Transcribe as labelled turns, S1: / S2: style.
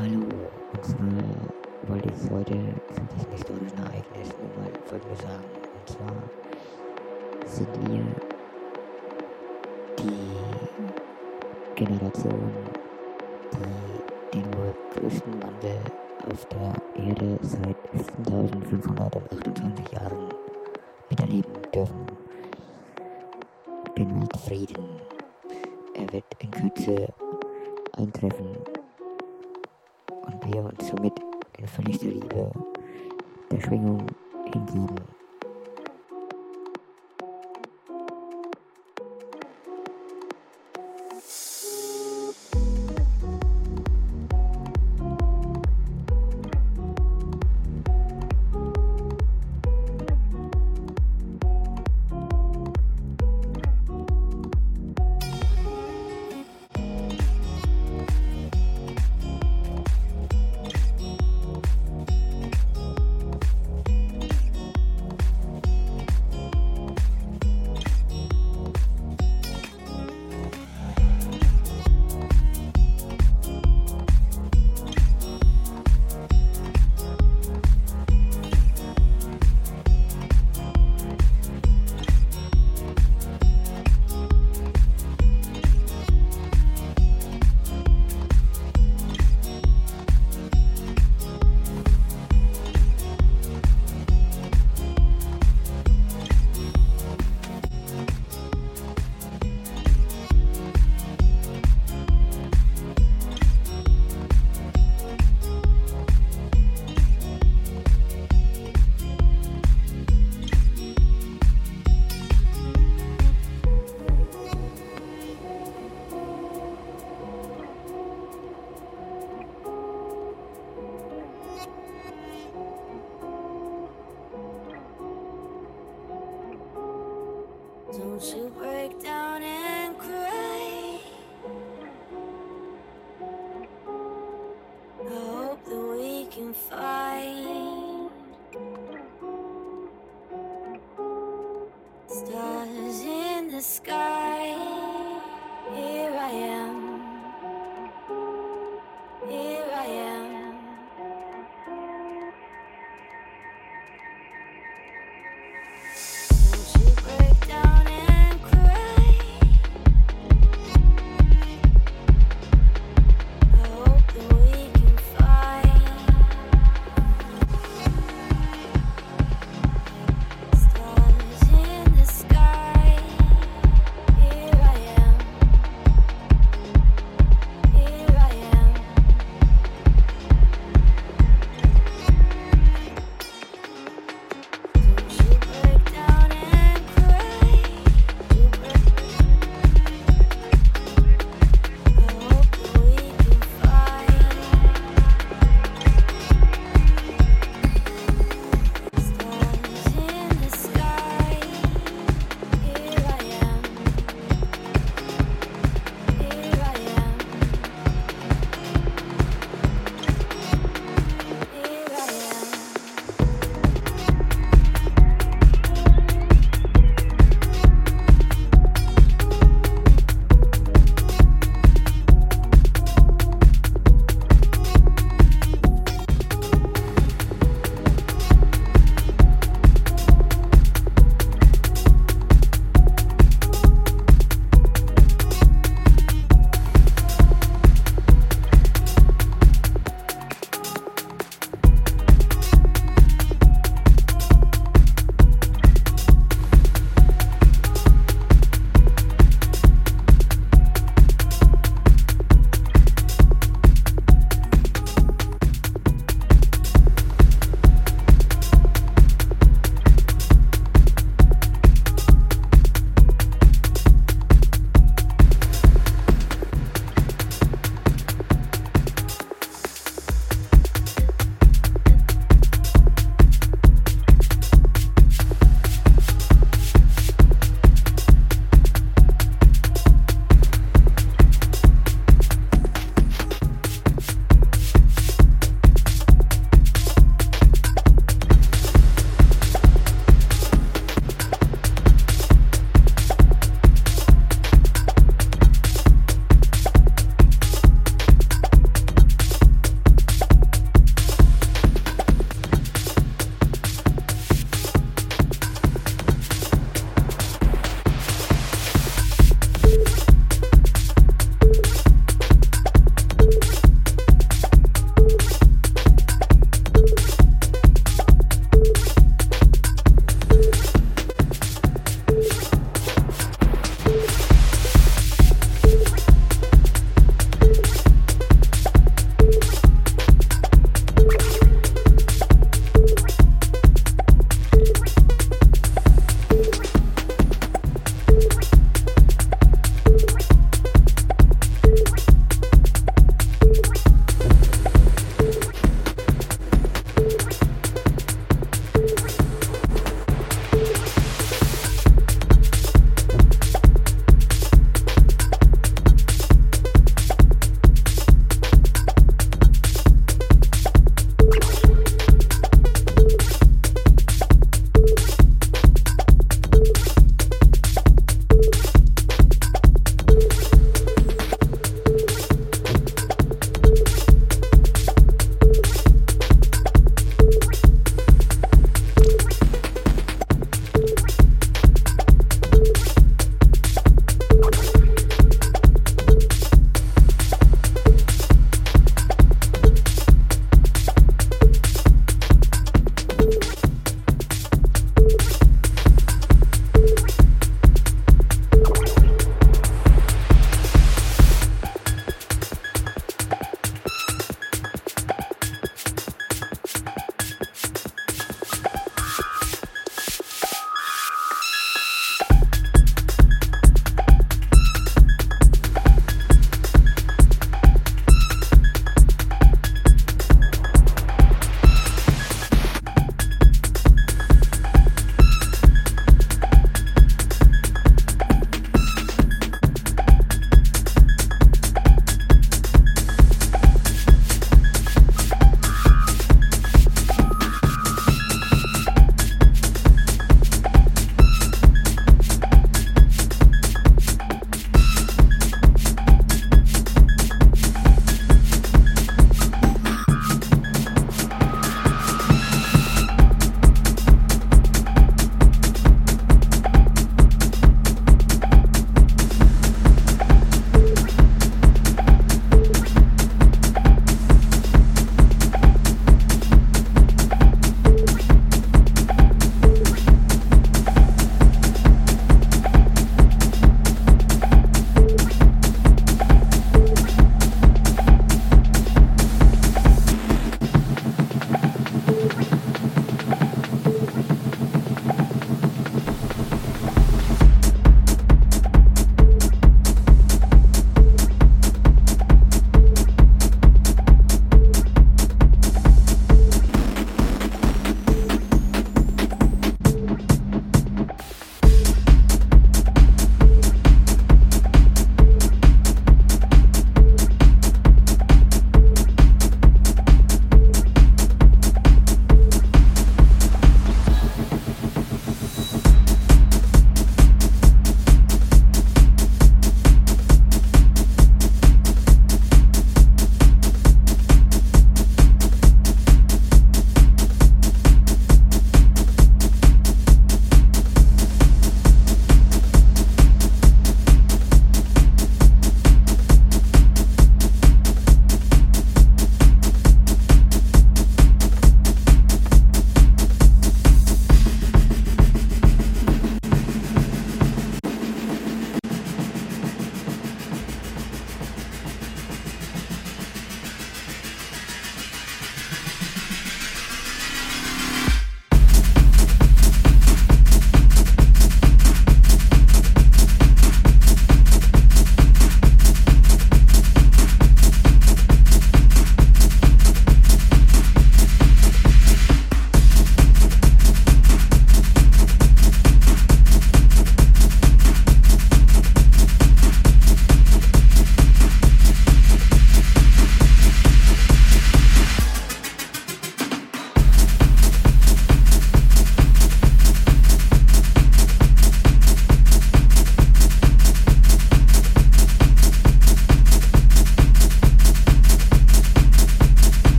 S1: Hallo, und zwar wollte ich heute zu diesem historischen Ereignis nur mal Folgendes sagen. Und zwar sind wir die Generation, die den wohl größten Wandel auf der Erde seit 7528 Jahren miterleben dürfen. Den Weltfrieden. Er wird in Kürze eintreffen und wir uns somit in völligster Liebe der Schwingung hingeben.
S2: Don't you break down and